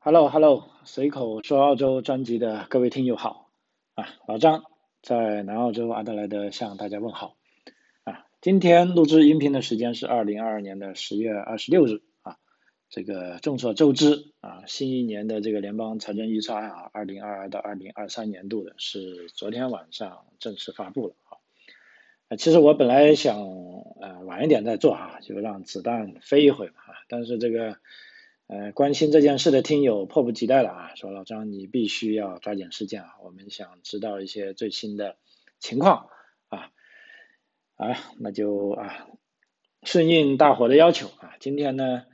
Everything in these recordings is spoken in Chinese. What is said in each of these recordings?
Hello Hello，随口说澳洲专辑的各位听友好啊，老张在南澳洲阿德莱德向大家问好啊。今天录制音频的时间是二零二二年的十月二十六日啊。这个众所周知啊，新一年的这个联邦财政预算案啊，二零二二到二零二三年度的是昨天晚上正式发布了啊。其实我本来想呃晚一点再做啊，就让子弹飞一会嘛啊，但是这个。呃，关心这件事的听友迫不及待了啊，说老张你必须要抓紧时间啊，我们想知道一些最新的情况啊，啊，那就啊顺应大伙的要求啊，今天呢，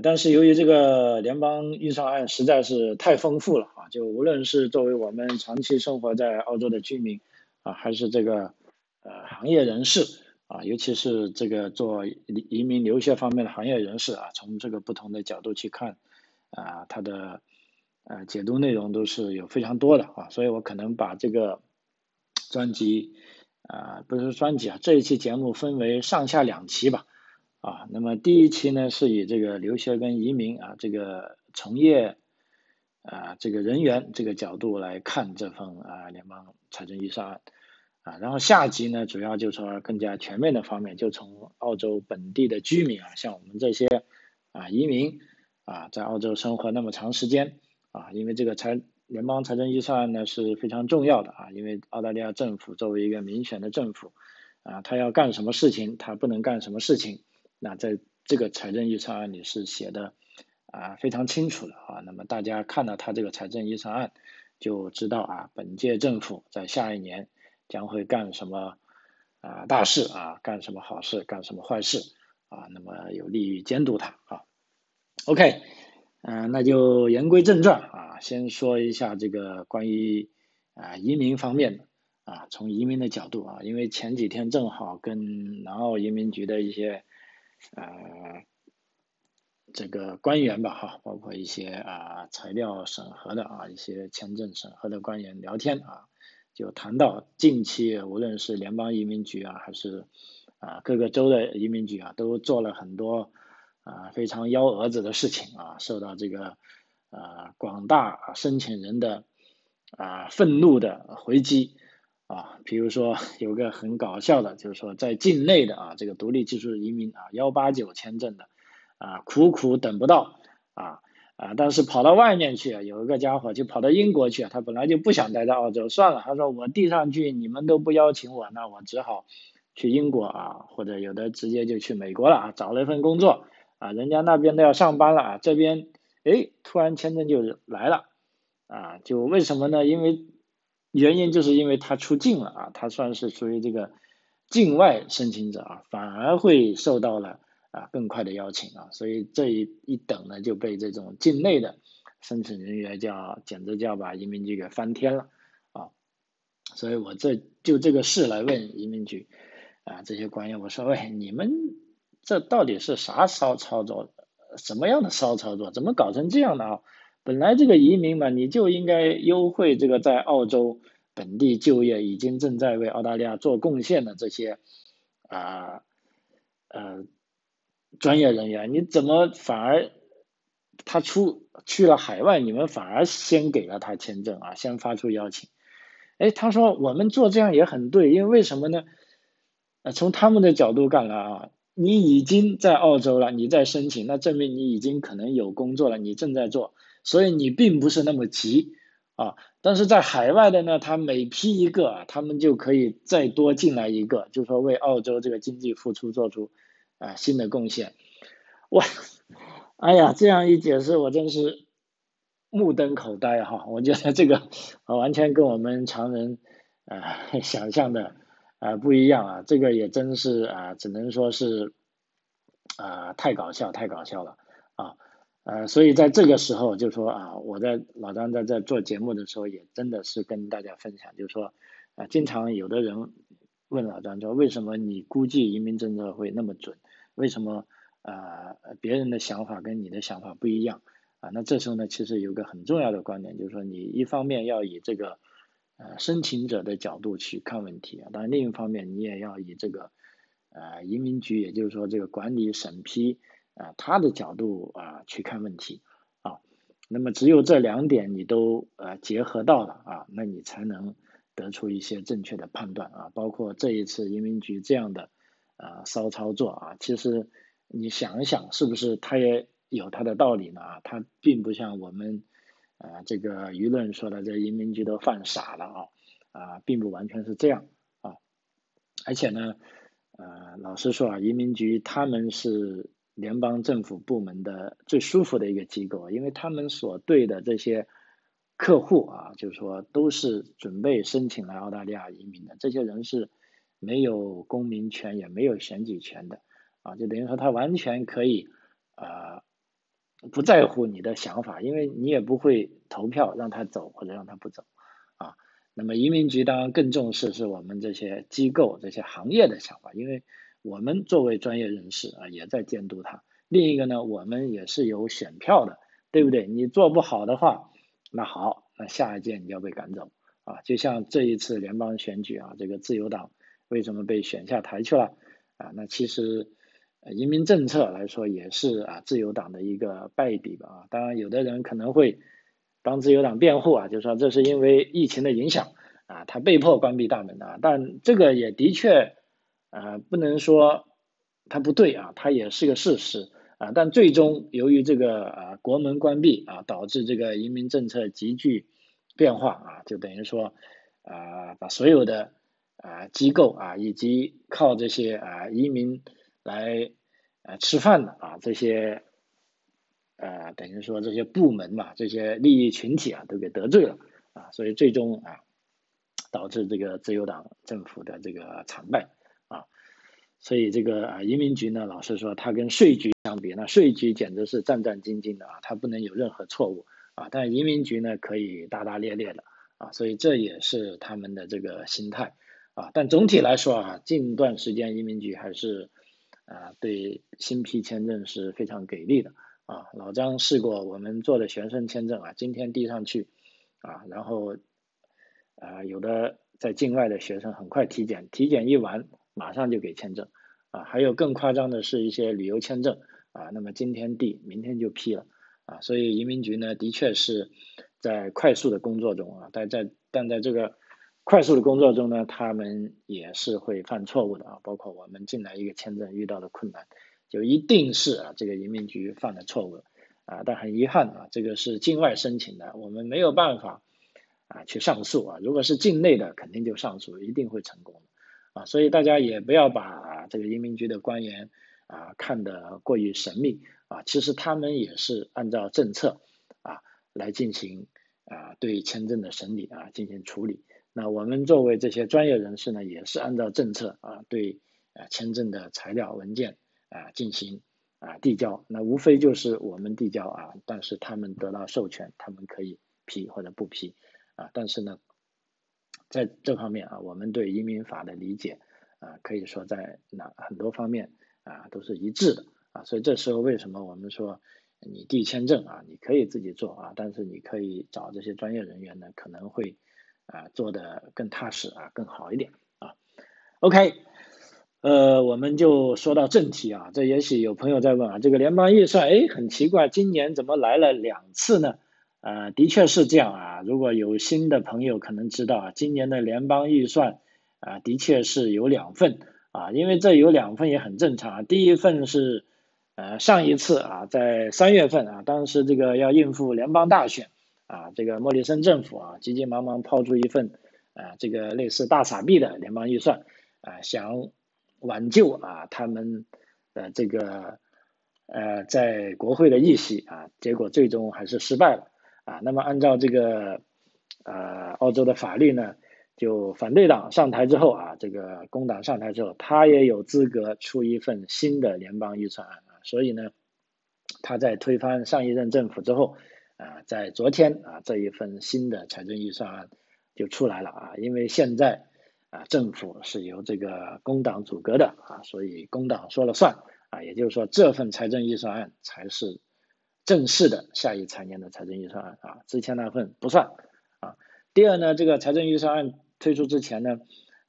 但是由于这个联邦预算案实在是太丰富了啊，就无论是作为我们长期生活在澳洲的居民啊，还是这个呃行业人士。啊，尤其是这个做移民留学方面的行业人士啊，从这个不同的角度去看，啊，他的呃解读内容都是有非常多的啊，所以我可能把这个专辑啊，不是专辑啊，这一期节目分为上下两期吧，啊，那么第一期呢是以这个留学跟移民啊，这个从业啊这个人员这个角度来看这份啊联邦财政预算案。然后下集呢，主要就说更加全面的方面，就从澳洲本地的居民啊，像我们这些啊移民啊，在澳洲生活那么长时间啊，因为这个财联邦财政预算案呢是非常重要的啊，因为澳大利亚政府作为一个民选的政府啊，他要干什么事情，他不能干什么事情，那在这个财政预算案里是写的啊非常清楚的啊，那么大家看到他这个财政预算案，就知道啊，本届政府在下一年。将会干什么啊大事啊？干什么好事？干什么坏事啊？那么有利于监督他啊。OK，嗯，那就言归正传啊，先说一下这个关于啊移民方面的啊，从移民的角度啊，因为前几天正好跟南澳移民局的一些呃这个官员吧哈，包括一些啊材料审核的啊一些签证审核的官员聊天啊。就谈到近期，无论是联邦移民局啊，还是啊各个州的移民局啊，都做了很多啊非常幺蛾子的事情啊，受到这个啊广大申请人的啊愤怒的回击啊。比如说有个很搞笑的，就是说在境内的啊这个独立技术移民啊幺八九签证的啊苦苦等不到啊。啊，但是跑到外面去，有一个家伙就跑到英国去，他本来就不想待在澳洲，算了，他说我递上去你们都不邀请我，那我只好去英国啊，或者有的直接就去美国了啊，找了一份工作啊，人家那边都要上班了啊，这边哎突然签证就来了啊，就为什么呢？因为原因就是因为他出境了啊，他算是属于这个境外申请者啊，反而会受到了。啊，更快的邀请啊，所以这一一等呢，就被这种境内的申请人员叫，简直叫把移民局给翻天了啊！所以我这就这个事来问移民局啊，这些官员，我说喂，你们这到底是啥骚操作？什么样的骚操作？怎么搞成这样的啊？本来这个移民嘛，你就应该优惠这个在澳洲本地就业，已经正在为澳大利亚做贡献的这些啊呃。专业人员，你怎么反而他出去了海外，你们反而先给了他签证啊，先发出邀请？哎，他说我们做这样也很对，因为为什么呢？呃，从他们的角度看来啊，你已经在澳洲了，你在申请，那证明你已经可能有工作了，你正在做，所以你并不是那么急啊。但是在海外的呢，他每批一个，他们就可以再多进来一个，就说为澳洲这个经济付出做出。啊，新的贡献，哇，哎呀，这样一解释，我真是目瞪口呆哈！我觉得这个啊完全跟我们常人啊想象的啊不一样啊，这个也真是啊，只能说是啊太搞笑，太搞笑了啊！呃，所以在这个时候就说啊，我在老张在这做节目的时候，也真的是跟大家分享，就是说啊，经常有的人问老张说，为什么你估计移民政策会那么准？为什么啊？别人的想法跟你的想法不一样啊？那这时候呢，其实有个很重要的观点，就是说你一方面要以这个呃申请者的角度去看问题啊，当然另一方面你也要以这个呃移民局，也就是说这个管理审批啊他的角度啊去看问题啊那么只有这两点你都呃结合到了啊，那你才能得出一些正确的判断啊。包括这一次移民局这样的啊骚操作啊，其实你想一想，是不是他也有他的道理呢？啊，他并不像我们啊这个舆论说的，这移民局都犯傻了啊啊，并不完全是这样啊。而且呢，呃，老实说啊，移民局他们是。联邦政府部门的最舒服的一个机构，因为他们所对的这些客户啊，就是说都是准备申请来澳大利亚移民的，这些人是没有公民权也没有选举权的啊，就等于说他完全可以啊不在乎你的想法，因为你也不会投票让他走或者让他不走啊。那么移民局当然更重视是我们这些机构这些行业的想法，因为。我们作为专业人士啊，也在监督他。另一个呢，我们也是有选票的，对不对？你做不好的话，那好，那下一届你要被赶走啊。就像这一次联邦选举啊，这个自由党为什么被选下台去了啊？那其实呃移民政策来说也是啊自由党的一个败笔吧啊。当然，有的人可能会帮自由党辩护啊，就说这是因为疫情的影响啊，他被迫关闭大门啊。但这个也的确。啊，不能说它不对啊，它也是个事实啊。但最终由于这个啊国门关闭啊，导致这个移民政策急剧变化啊，就等于说啊把所有的啊机构啊以及靠这些啊移民来啊吃饭的啊这些啊等于说这些部门嘛，这些利益群体啊都给得罪了啊，所以最终啊导致这个自由党政府的这个惨败啊。所以这个啊移民局呢，老实说，它跟税局相比，那税局简直是战战兢兢的啊，它不能有任何错误啊，但移民局呢可以大大咧咧的啊，所以这也是他们的这个心态但总体来说啊，近段时间移民局还是啊对新批签证是非常给力的啊。老张试过我们做的学生签证啊，今天递上去啊，然后啊有的在境外的学生很快体检，体检一完。马上就给签证啊，还有更夸张的是一些旅游签证啊，那么今天递，明天就批了啊，所以移民局呢，的确是在快速的工作中啊，但在但在这个快速的工作中呢，他们也是会犯错误的啊，包括我们进来一个签证遇到的困难，就一定是啊这个移民局犯的错误啊，但很遗憾啊，这个是境外申请的，我们没有办法啊去上诉啊，如果是境内的，肯定就上诉，一定会成功。啊，所以大家也不要把这个移民局的官员啊看得过于神秘啊，其实他们也是按照政策啊来进行啊对签证的审理啊进行处理。那我们作为这些专业人士呢，也是按照政策啊对啊签证的材料文件啊进行啊递交。那无非就是我们递交啊，但是他们得到授权，他们可以批或者不批啊，但是呢。在这方面啊，我们对移民法的理解啊，可以说在哪很多方面啊都是一致的啊，所以这时候为什么我们说你递签证啊，你可以自己做啊，但是你可以找这些专业人员呢，可能会啊做的更踏实啊，更好一点啊。OK，呃，我们就说到正题啊，这也许有朋友在问啊，这个联邦预算哎很奇怪，今年怎么来了两次呢？呃，的确是这样啊。如果有新的朋友可能知道啊，今年的联邦预算啊，的确是有两份啊。因为这有两份也很正常啊。第一份是呃上一次啊，在三月份啊，当时这个要应付联邦大选啊，这个莫里森政府啊，急急忙忙抛出一份啊这个类似大傻逼的联邦预算啊，想挽救啊他们的这个呃在国会的议席啊，结果最终还是失败了。啊，那么按照这个呃澳洲的法律呢，就反对党上台之后啊，这个工党上台之后，他也有资格出一份新的联邦预算案啊，所以呢，他在推翻上一任政府之后啊，在昨天啊这一份新的财政预算案就出来了啊，因为现在啊政府是由这个工党组阁的啊，所以工党说了算啊，也就是说这份财政预算案才是。正式的下一财年的财政预算案啊，之前那份不算啊。第二呢，这个财政预算案推出之前呢，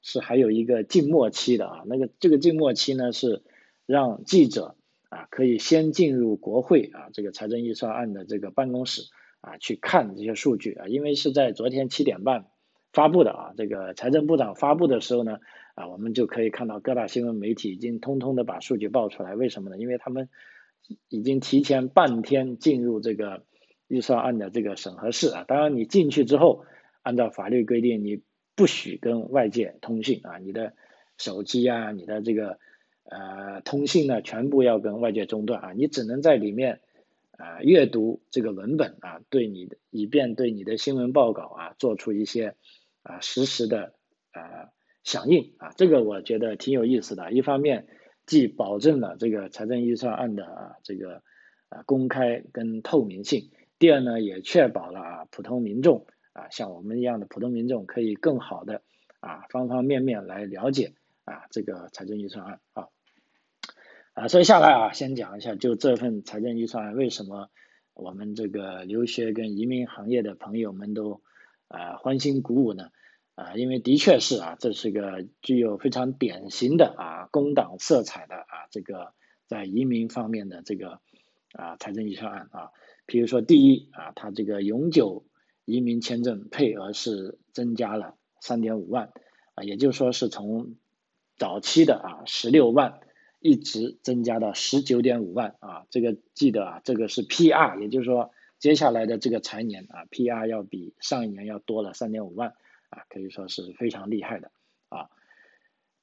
是还有一个静默期的啊。那个这个静默期呢，是让记者啊可以先进入国会啊这个财政预算案的这个办公室啊去看这些数据啊，因为是在昨天七点半发布的啊，这个财政部长发布的时候呢，啊，我们就可以看到各大新闻媒体已经通通的把数据报出来，为什么呢？因为他们已经提前半天进入这个预算案的这个审核室啊，当然你进去之后，按照法律规定，你不许跟外界通信啊，你的手机啊，你的这个。呃，通信呢，全部要跟外界中断啊，你只能在里面啊阅读这个文本啊，对你的以便对你的新闻报告啊做出一些啊实时的呃响应啊，这个我觉得挺有意思的。一方面既保证了这个财政预算案的啊这个啊公开跟透明性，第二呢也确保了啊普通民众啊像我们一样的普通民众可以更好的啊方方面面来了解。啊，这个财政预算案啊，啊，所以下来啊，先讲一下，就这份财政预算案为什么我们这个留学跟移民行业的朋友们都啊欢欣鼓舞呢？啊，因为的确是啊，这是个具有非常典型的啊工党色彩的啊这个在移民方面的这个啊财政预算案啊，比如说第一啊，它这个永久移民签证配额是增加了三点五万啊，也就是说是从早期的啊十六万，一直增加到十九点五万啊，这个记得啊，这个是 PR，也就是说接下来的这个财年啊，PR 要比上一年要多了三点五万啊，可以说是非常厉害的啊。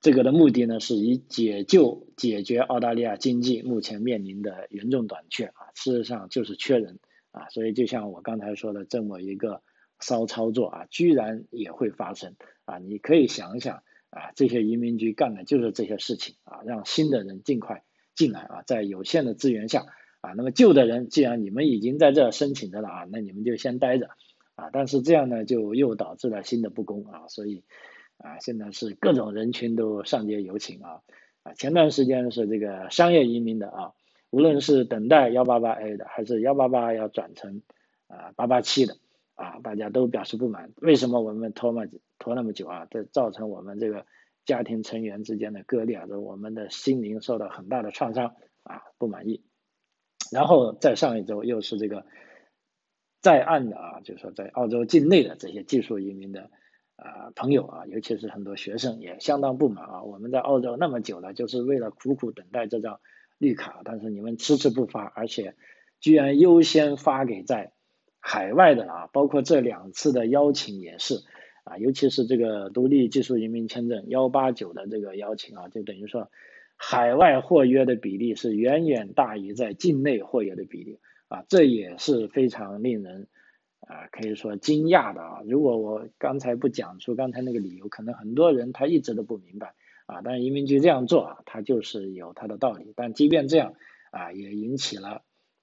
这个的目的呢，是以解救解决澳大利亚经济目前面临的严重短缺啊，事实上就是缺人啊，所以就像我刚才说的这么一个骚操作啊，居然也会发生啊，你可以想想。啊，这些移民局干的就是这些事情啊，让新的人尽快进来啊，在有限的资源下啊，那么旧的人既然你们已经在这申请着了啊，那你们就先待着啊，但是这样呢，就又导致了新的不公啊，所以啊，现在是各种人群都上街游行啊啊，前段时间是这个商业移民的啊，无论是等待幺八八 A 的，还是幺八八要转成啊八八七的。啊，大家都表示不满，为什么我们拖么拖那么久啊？这造成我们这个家庭成员之间的割裂啊，这我们的心灵受到很大的创伤啊，不满意。然后在上一周又是这个在岸的啊，就是说在澳洲境内的这些技术移民的啊朋友啊，尤其是很多学生也相当不满啊。我们在澳洲那么久了，就是为了苦苦等待这张绿卡，但是你们迟迟不发，而且居然优先发给在。海外的啊，包括这两次的邀请也是啊，尤其是这个独立技术移民签证幺八九的这个邀请啊，就等于说海外获约的比例是远远大于在境内获约的比例啊，这也是非常令人啊可以说惊讶的啊。如果我刚才不讲出刚才那个理由，可能很多人他一直都不明白啊。但是移民局这样做啊，他就是有他的道理。但即便这样啊，也引起了。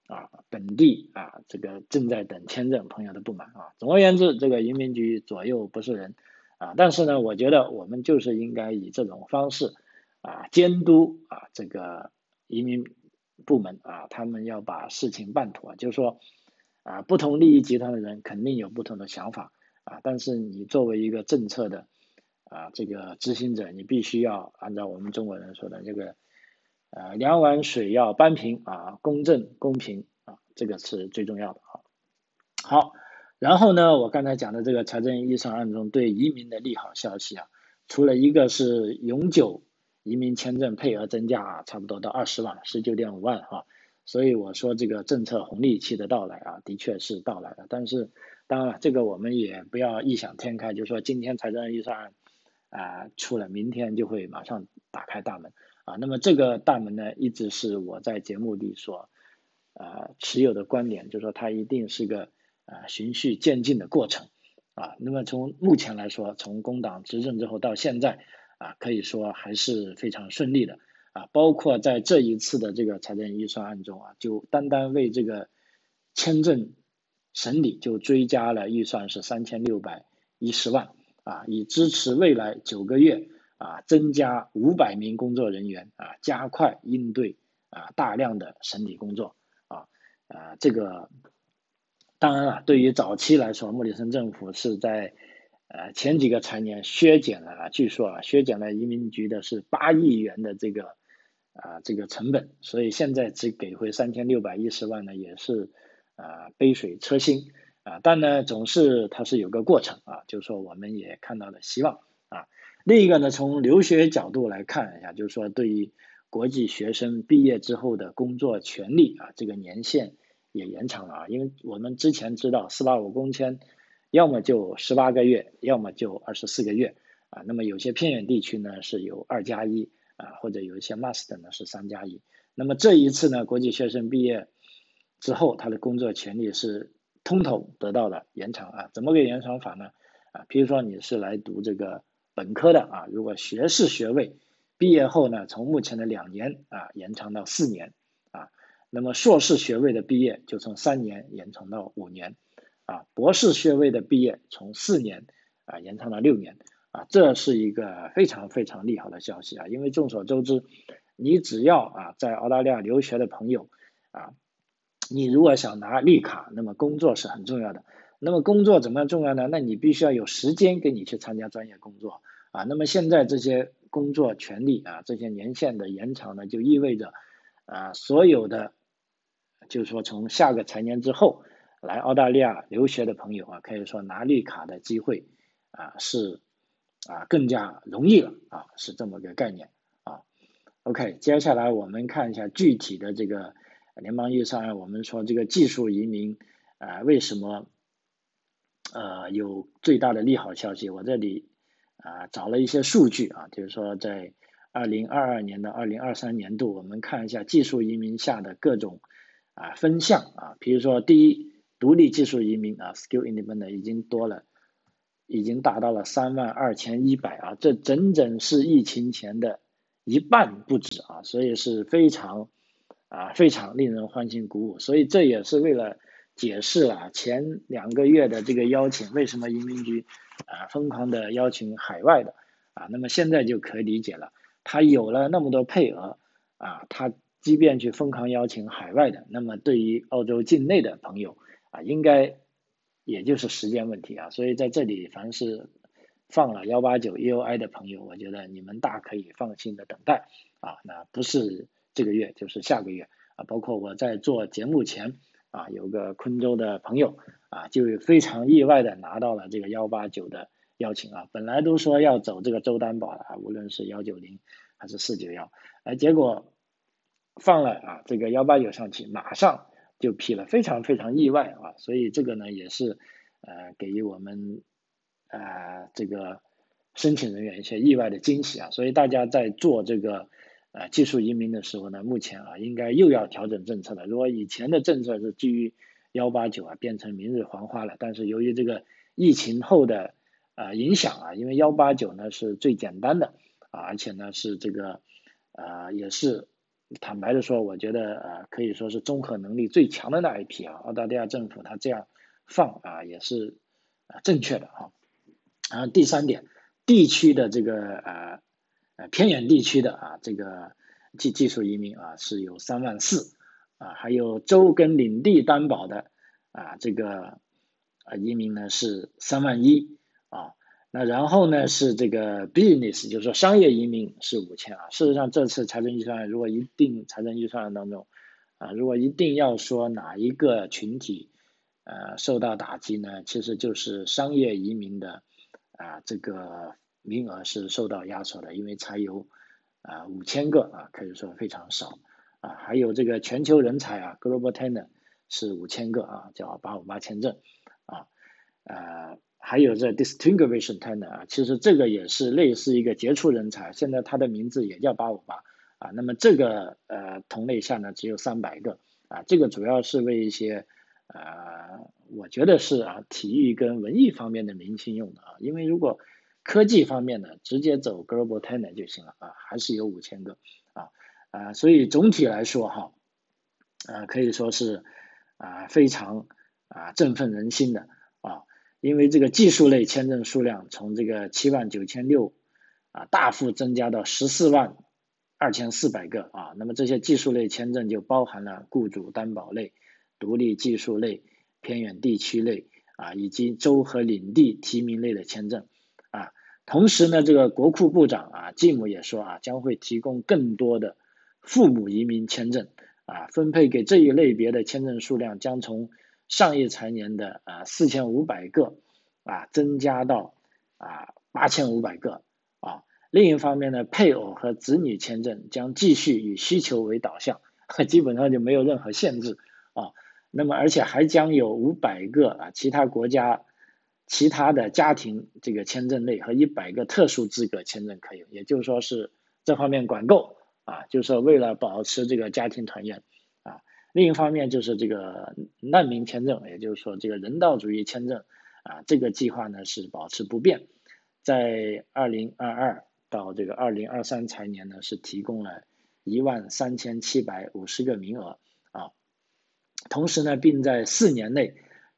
啊，本地啊，这个正在等签证朋友的不满啊。总而言之，这个移民局左右不是人啊。但是呢，我觉得我们就是应该以这种方式啊，监督啊这个移民部门啊，他们要把事情办妥。就是说啊，不同利益集团的人肯定有不同的想法啊。但是你作为一个政策的啊这个执行者，你必须要按照我们中国人说的这个。呃，两碗水要扳平啊，公正公平啊，这个是最重要的啊。好，然后呢，我刚才讲的这个财政预算案中对移民的利好消息啊，除了一个是永久移民签证配额增加啊，差不多到二十万，十九点五万啊，所以我说这个政策红利期的到来啊，的确是到来了。但是当然了，这个我们也不要异想天开，就说今天财政预算案啊出了，明天就会马上打开大门。啊，那么这个大门呢，一直是我在节目里所啊持有的观点，就是说它一定是个啊循序渐进的过程啊。那么从目前来说，从工党执政之后到现在啊，可以说还是非常顺利的啊。包括在这一次的这个财政预算案中啊，就单单为这个签证审理就追加了预算是三千六百一十万啊，以支持未来九个月。啊，增加五百名工作人员啊，加快应对啊大量的审理工作啊啊，这个当然了，对于早期来说，莫里森政府是在呃前几个财年削减了，据说啊削减了移民局的是八亿元的这个啊这个成本，所以现在只给回三千六百一十万呢，也是啊杯水车薪啊，但呢总是它是有个过程啊，就是说我们也看到了希望。另一个呢，从留学角度来看一下，就是说对于国际学生毕业之后的工作权利啊，这个年限也延长了啊，因为我们之前知道四八五工签，要么就十八个月，要么就二十四个月啊。那么有些偏远地区呢是有二加一啊，或者有一些 master 呢是三加一。那么这一次呢，国际学生毕业之后，他的工作权利是。通统得到了延长啊，怎么个延长法呢？啊，比如说你是来读这个本科的啊，如果学士学位毕业后呢，从目前的两年啊延长到四年啊，那么硕士学位的毕业就从三年延长到五年啊，博士学位的毕业从四年啊延长到六年啊，这是一个非常非常利好的消息啊，因为众所周知，你只要啊在澳大利亚留学的朋友啊。你如果想拿绿卡，那么工作是很重要的。那么工作怎么样重要呢？那你必须要有时间给你去参加专业工作啊。那么现在这些工作权利啊，这些年限的延长呢，就意味着啊，所有的就是说从下个财年之后来澳大利亚留学的朋友啊，可以说拿绿卡的机会啊是啊更加容易了啊，是这么个概念啊。OK，接下来我们看一下具体的这个。联邦预算案，我们说这个技术移民啊，为什么呃有最大的利好消息？我这里啊找了一些数据啊，就是说在二零二二年的二零二三年度，我们看一下技术移民下的各种啊分项啊，比如说第一，独立技术移民啊，skill independent 已经多了，已经达到了三万二千一百啊，这整整是疫情前的一半不止啊，所以是非常。啊，非常令人欢欣鼓舞，所以这也是为了解释了前两个月的这个邀请，为什么移民局啊疯狂的邀请海外的啊，那么现在就可以理解了，他有了那么多配额啊，他即便去疯狂邀请海外的，那么对于澳洲境内的朋友啊，应该也就是时间问题啊，所以在这里凡是放了幺八九 E O I 的朋友，我觉得你们大可以放心的等待啊，那不是。这个月就是下个月啊，包括我在做节目前啊，有个昆州的朋友啊，就非常意外的拿到了这个幺八九的邀请啊，本来都说要走这个周担保的啊，无论是幺九零还是四九幺，哎，结果放了啊这个幺八九上去，马上就批了，非常非常意外啊，所以这个呢也是呃给予我们啊这个申请人员一些意外的惊喜啊，所以大家在做这个。啊，技术移民的时候呢，目前啊应该又要调整政策了。如果以前的政策是基于幺八九啊，变成明日黄花了。但是由于这个疫情后的啊影响啊，因为幺八九呢是最简单的啊，而且呢是这个啊也是坦白的说，我觉得啊可以说是综合能力最强的那一批啊。澳大利亚政府他这样放啊也是啊正确的啊。然后第三点，地区的这个啊。呃，偏远地区的啊，这个技技术移民啊是有三万四啊，还有州跟领地担保的啊，这个啊移民呢是三万一啊，那然后呢是这个 business，就是说商业移民是五千啊。事实上，这次财政预算案如果一定财政预算案当中啊，如果一定要说哪一个群体呃受到打击呢，其实就是商业移民的啊这个。名额是受到压缩的，因为才有啊五千个啊，可以说非常少啊。还有这个全球人才啊，Global Talent 是五千个啊，叫八五八签证啊。呃，还有这 Distinguished Talent 啊，其实这个也是类似一个杰出人才，现在它的名字也叫八五八啊。那么这个呃同类下呢只有三百个啊，这个主要是为一些呃，我觉得是啊体育跟文艺方面的明星用的啊，因为如果科技方面呢，直接走 Global Talent 就行了啊，还是有五千个啊啊，所以总体来说哈，啊可以说是啊非常啊振奋人心的啊，因为这个技术类签证数量从这个七万九千六啊大幅增加到十四万二千四百个啊，那么这些技术类签证就包含了雇主担保类、独立技术类、偏远地区类啊，以及州和领地提名类的签证。同时呢，这个国库部长啊，吉姆也说啊，将会提供更多的父母移民签证啊，分配给这一类别的签证数量将从上一财年的啊四千五百个啊增加到啊八千五百个啊。另一方面呢，配偶和子女签证将继续以需求为导向，基本上就没有任何限制啊。那么而且还将有五百个啊其他国家其他的家庭这个签证类和一百个特殊资格签证可以，也就是说是这方面管够啊，就是说为了保持这个家庭团圆啊。另一方面就是这个难民签证，也就是说这个人道主义签证啊，这个计划呢是保持不变，在二零二二。到这个二零二三财年呢，是提供了一万三千七百五十个名额啊，同时呢，并在四年内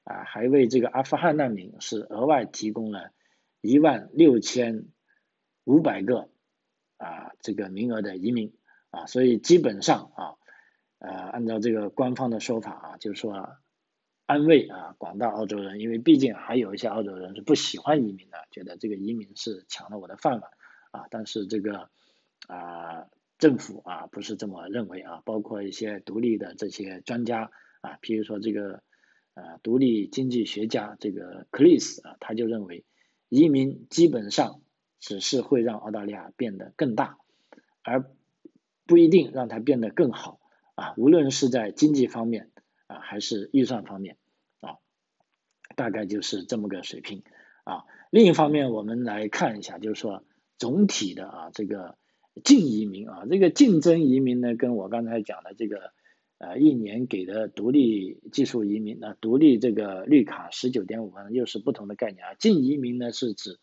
啊，还为这个阿富汗难民是额外提供了一万六千五百个啊这个名额的移民啊，所以基本上啊，呃，按照这个官方的说法啊，就是说安慰啊广大澳洲人，因为毕竟还有一些澳洲人是不喜欢移民的，觉得这个移民是抢了我的饭碗。啊，但是这个啊，政府啊不是这么认为啊，包括一些独立的这些专家啊，比如说这个呃独立经济学家这个克里斯啊，他就认为移民基本上只是会让澳大利亚变得更大，而不一定让它变得更好啊，无论是在经济方面啊，还是预算方面啊，大概就是这么个水平啊。另一方面，我们来看一下，就是说。总体的啊，这个净移民啊，这个竞争移民呢，跟我刚才讲的这个呃一年给的独立技术移民啊，独立这个绿卡十九点五万又是不同的概念啊。净移民呢是指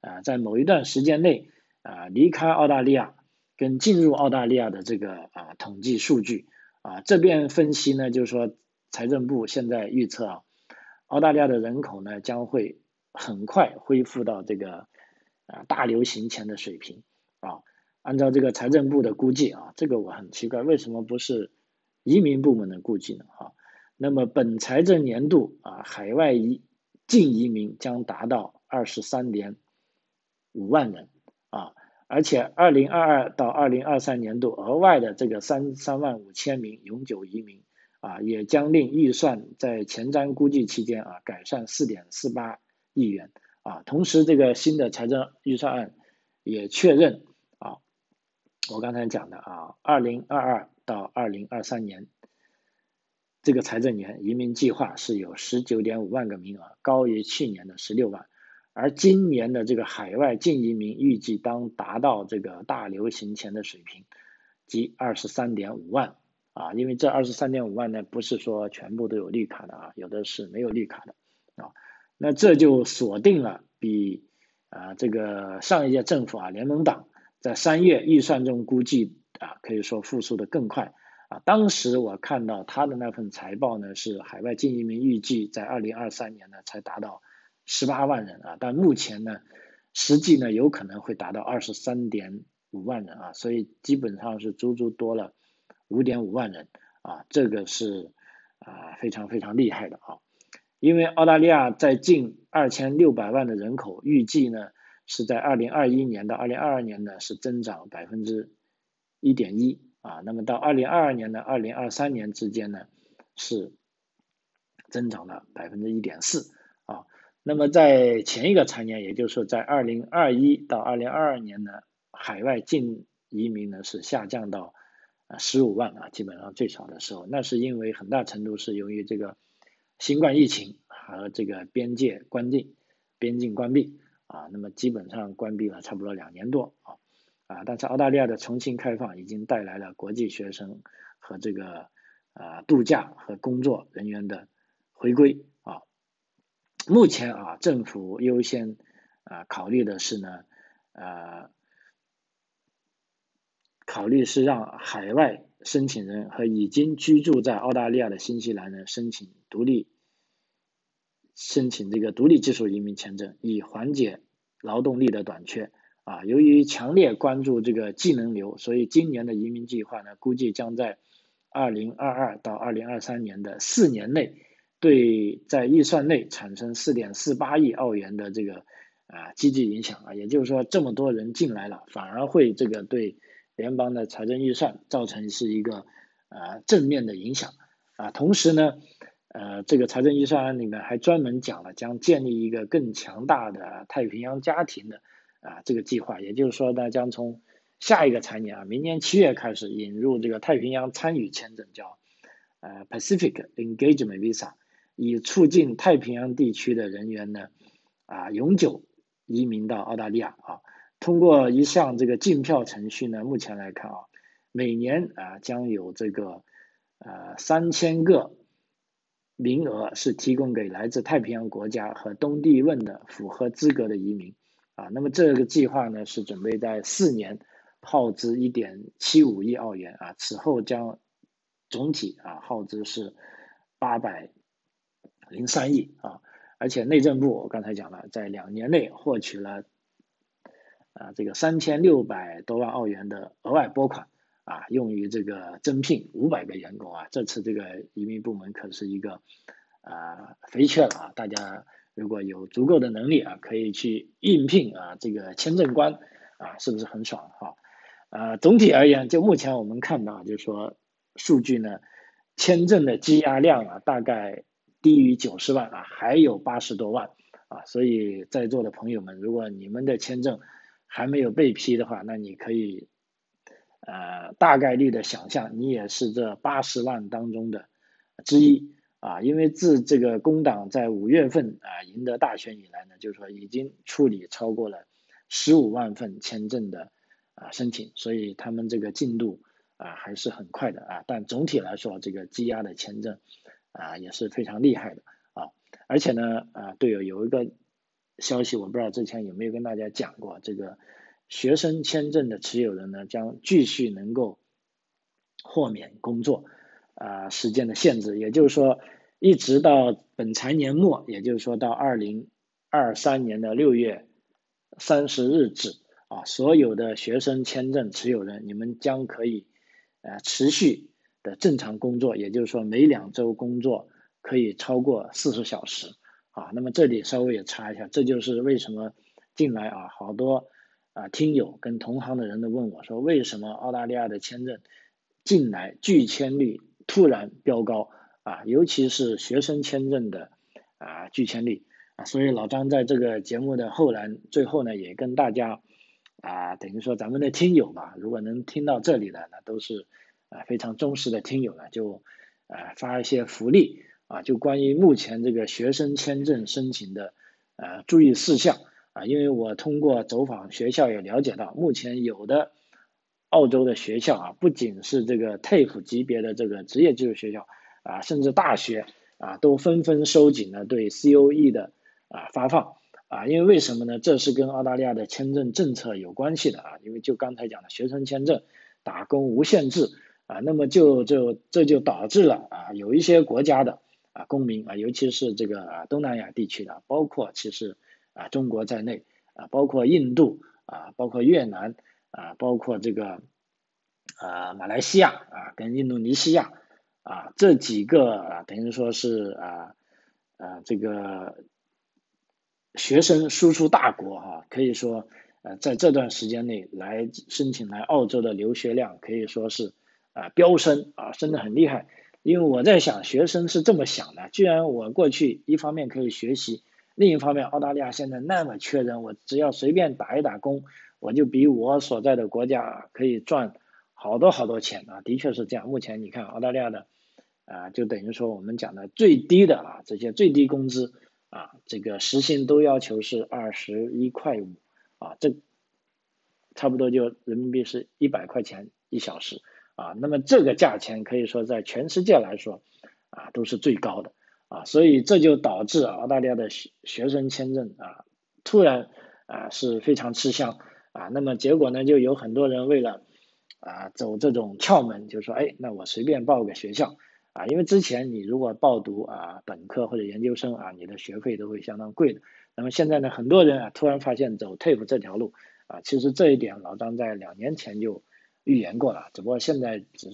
啊在某一段时间内啊离开澳大利亚跟进入澳大利亚的这个啊统计数据啊。这边分析呢，就是说财政部现在预测啊，澳大利亚的人口呢将会很快恢复到这个。啊，大流行前的水平啊，按照这个财政部的估计啊，这个我很奇怪，为什么不是移民部门的估计呢？啊，那么本财政年度啊，海外移净移民将达到二十三点五万人啊，而且二零二二到二零二三年度额外的这个三三万五千名永久移民啊，也将令预算在前瞻估计期间啊，改善四点四八亿元。啊，同时这个新的财政预算案也确认啊，我刚才讲的啊，二零二二到二零二三年。这个财政年移民计划是有十九点五万个名额，高于去年的十六万，而今年的这个海外净移民预计当达到这个大流行前的水平，即二十三点五万。啊，因为这二十三点五万呢，不是说全部都有绿卡的啊，有的是没有绿卡的。啊。那这就锁定了比啊这个上一届政府啊联盟党在三月预算中估计啊可以说复苏的更快啊。当时我看到他的那份财报呢是海外净移民预计在二零二三年呢才达到十八万人啊，但目前呢实际呢有可能会达到二十三点五万人啊，所以基本上是足足多了五点五万人啊，这个是啊非常非常厉害的啊。因为澳大利亚在近二千六百万的人口，预计呢是在二零二一年到二零二二年呢是增长百分之一点一啊，那么到二零二二年的二零二三年之间呢是增长了百分之一点四啊，那么在前一个财年，也就是说在二零二一到二零二二年呢，海外净移民呢是下降到啊十五万啊，基本上最少的时候，那是因为很大程度是由于这个。新冠疫情和这个边界关闭，边境关闭啊，那么基本上关闭了差不多两年多啊啊，但是澳大利亚的重新开放已经带来了国际学生和这个啊度假和工作人员的回归啊。目前啊，政府优先啊考虑的是呢，呃，考虑是让海外申请人和已经居住在澳大利亚的新西兰人申请独立。申请这个独立技术移民签证，以缓解劳动力的短缺啊。由于强烈关注这个技能流，所以今年的移民计划呢，估计将在二零二二到二零二三年的四年内，对在预算内产生四点四八亿澳元的这个啊积极影响啊。也就是说，这么多人进来了，反而会这个对联邦的财政预算造成是一个啊正面的影响啊。同时呢。呃，这个财政预算案里面还专门讲了将建立一个更强大的太平洋家庭的啊这个计划，也就是说呢，将从下一个财年啊，明年七月开始引入这个太平洋参与签证，叫呃 Pacific Engagement Visa，以促进太平洋地区的人员呢啊永久移民到澳大利亚啊。通过一项这个竞票程序呢，目前来看啊，每年啊将有这个呃三千个。名额是提供给来自太平洋国家和东帝汶的符合资格的移民啊。那么这个计划呢是准备在四年耗资一点七五亿澳元啊。此后将总体啊耗资是八百零三亿啊。而且内政部我刚才讲了，在两年内获取了啊这个三千六百多万澳元的额外拨款。啊，用于这个增聘五百个员工啊，这次这个移民部门可是一个啊肥缺了啊，大家如果有足够的能力啊，可以去应聘啊这个签证官啊，是不是很爽哈？呃，总体而言，就目前我们看到，就是说数据呢，签证的积压量啊，大概低于九十万啊，还有八十多万啊，所以在座的朋友们，如果你们的签证还没有被批的话，那你可以。呃，大概率的想象，你也是这八十万当中的之一啊，因为自这个工党在五月份啊赢得大选以来呢，就是说已经处理超过了十五万份签证的啊申请，所以他们这个进度啊还是很快的啊，但总体来说，这个积压的签证啊也是非常厉害的啊，而且呢啊，队友有一个消息，我不知道之前有没有跟大家讲过这个。学生签证的持有人呢，将继续能够豁免工作啊时间的限制，也就是说，一直到本财年末，也就是说到二零二三年的六月三十日止啊，所有的学生签证持有人，你们将可以呃持续的正常工作，也就是说每两周工作可以超过四十小时啊。那么这里稍微也插一下，这就是为什么近来啊好多。啊，听友跟同行的人都问我说，为什么澳大利亚的签证近来拒签率突然飙高啊？尤其是学生签证的啊拒签率啊，所以老张在这个节目的后来最后呢，也跟大家啊，等于说咱们的听友吧，如果能听到这里的，那都是啊非常忠实的听友了，就啊发一些福利啊，就关于目前这个学生签证申请的呃注意事项。啊，因为我通过走访学校也了解到，目前有的澳洲的学校啊，不仅是这个 TAFE 级别的这个职业技术学校啊，甚至大学啊，都纷纷收紧了对 COE 的啊发放啊，因为为什么呢？这是跟澳大利亚的签证政策有关系的啊，因为就刚才讲的学生签证打工无限制啊，那么就就这就导致了啊，有一些国家的啊公民啊，尤其是这个啊东南亚地区的，包括其实。啊，中国在内啊，包括印度啊，包括越南啊，包括这个啊马来西亚啊，跟印度尼西亚啊这几个啊，等于说是啊啊这个学生输出大国哈，可以说呃在这段时间内来申请来澳洲的留学量可以说是啊飙升啊，升的很厉害。因为我在想，学生是这么想的，既然我过去一方面可以学习。另一方面，澳大利亚现在那么缺人，我只要随便打一打工，我就比我所在的国家可以赚好多好多钱啊！的确是这样。目前你看澳大利亚的啊，就等于说我们讲的最低的啊，这些最低工资啊，这个时薪都要求是二十一块五啊，这差不多就人民币是一百块钱一小时啊。那么这个价钱可以说在全世界来说啊，都是最高的。啊，所以这就导致澳大利亚的学学生签证啊，突然啊是非常吃香啊，那么结果呢，就有很多人为了啊走这种窍门，就说哎，那我随便报个学校啊，因为之前你如果报读啊本科或者研究生啊，你的学费都会相当贵的，那么现在呢，很多人啊突然发现走 TAFE 这条路啊，其实这一点老张在两年前就预言过了，只不过现在只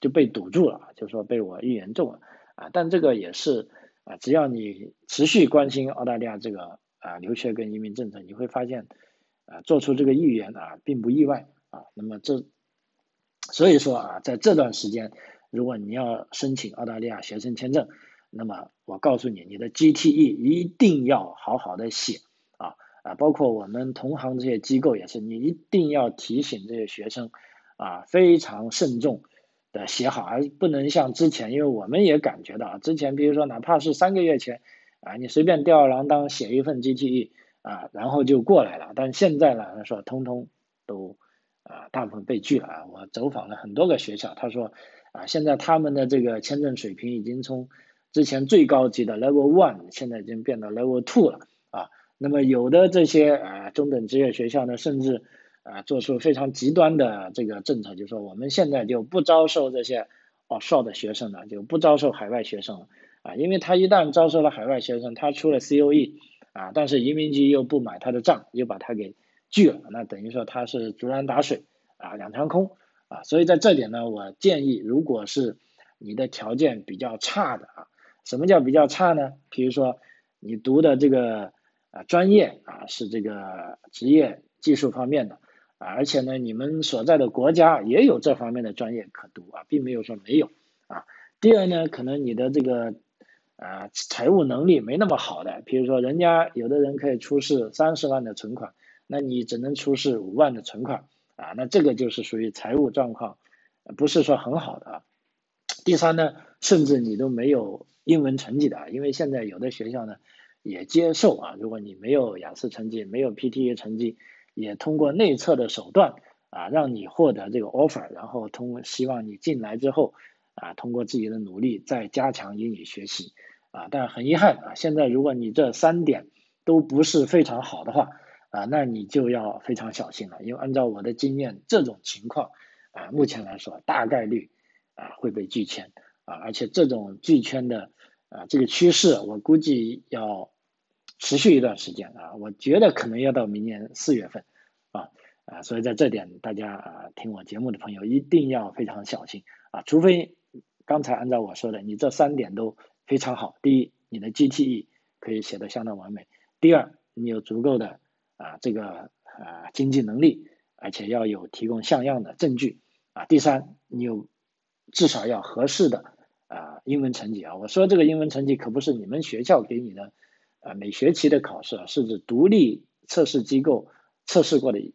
就被堵住了，就说被我预言中了啊，但这个也是。啊，只要你持续关心澳大利亚这个啊留学跟移民政策，你会发现啊做出这个预言啊并不意外啊。那么这所以说啊，在这段时间，如果你要申请澳大利亚学生签证那么我告诉你，你的 GTE 一定要好好的写啊啊，包括我们同行这些机构也是，你一定要提醒这些学生啊，非常慎重的写好，而不能像之前，因为我们也感觉到啊之前，比如说哪怕是三个月前啊，你随便吊儿郎当写一份 GTE 啊，然后就过来了，但现在呢，他说通通都啊，大部分被拒了啊。我走访了很多个学校，他说啊，现在他们的这个签证水平已经从之前最高级的 Level One，现在已经变到 Level Two 了啊。那么有的这些啊中等职业学校呢，甚至啊做出非常极端的这个政策，就是说我们现在就不招收这些 offshore 的学生了，就不招收海外学生了啊。因为他一旦招收了海外学生，他出了 COE 啊，但是移民局又不买他的账，又把他给拒了，那等于说他是竹篮打水啊，两场空啊。所以在这点呢，我建议，如果是你的条件比较差的啊。什么叫比较差呢？比如说你读的这个啊专业啊是这个职业技术方面的啊，而且呢你们所在的国家也有这方面的专业可读啊，并没有说没有啊。第二呢，可能你的这个啊财务能力没那么好的，比如说人家有的人可以出示三十万的存款，那你只能出示五万的存款啊，那这个就是属于财务状况不是说很好的啊。第三呢，甚至你都没有。英文成绩的啊，因为现在有的学校呢也接受啊，如果你没有雅思成绩，没有 PTE 成绩，也通过内测的手段啊，让你获得这个 offer，然后通希望你进来之后啊，通过自己的努力再加强英语学习啊。但是很遗憾啊，现在如果你这三点都不是非常好的话啊，那你就要非常小心了，因为按照我的经验，这种情况啊，目前来说大概率啊会被拒签。啊，而且这种拒签的啊这个趋势，我估计要持续一段时间啊，我觉得可能要到明年四月份啊啊，所以在这点大家啊听我节目的朋友一定要非常小心啊，除非刚才按照我说的，你这三点都非常好，第一，你的 GTE 可以写的相当完美；第二，你有足够的啊这个啊经济能力，而且要有提供像样的证据。啊；第三，你有至少要合适的。啊，英文成绩啊，我说这个英文成绩可不是你们学校给你的，啊，每学期的考试啊，是指独立测试机构测试过的，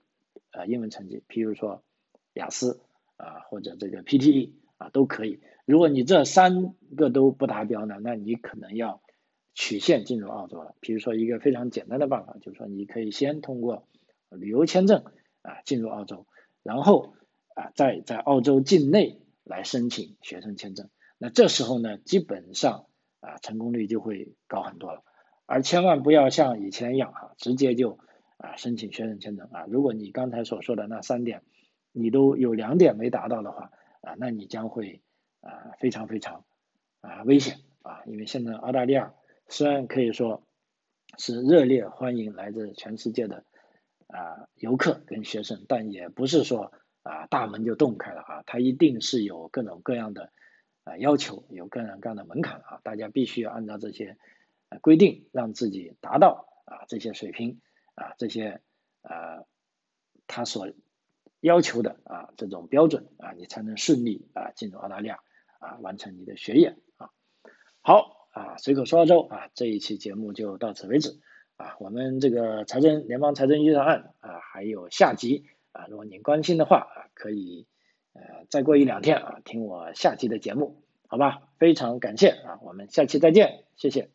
啊，英文成绩，譬如说雅思啊，或者这个 PTE 啊，都可以。如果你这三个都不达标呢，那你可能要曲线进入澳洲了。比如说一个非常简单的办法，就是说你可以先通过旅游签证啊进入澳洲，然后啊再在澳洲境内来申请学生签证。那这时候呢，基本上啊成功率就会高很多了，而千万不要像以前一样啊，直接就啊申请学生签证啊。如果你刚才所说的那三点，你都有两点没达到的话啊，那你将会啊非常非常啊危险啊，因为现在澳大利亚虽然可以说是热烈欢迎来自全世界的啊游客跟学生，但也不是说啊大门就洞开了啊，它一定是有各种各样的。啊，要求有各种各样的门槛啊，大家必须要按照这些规定，让自己达到啊这些水平啊这些啊他所要求的啊这种标准啊，你才能顺利啊进入澳大利亚啊完成你的学业啊。好啊，随口说澳洲啊，这一期节目就到此为止啊。我们这个财政联邦财政预算案啊还有下集啊，如果您关心的话啊，可以。呃，再过一两天啊，听我下期的节目，好吧？非常感谢啊，我们下期再见，谢谢。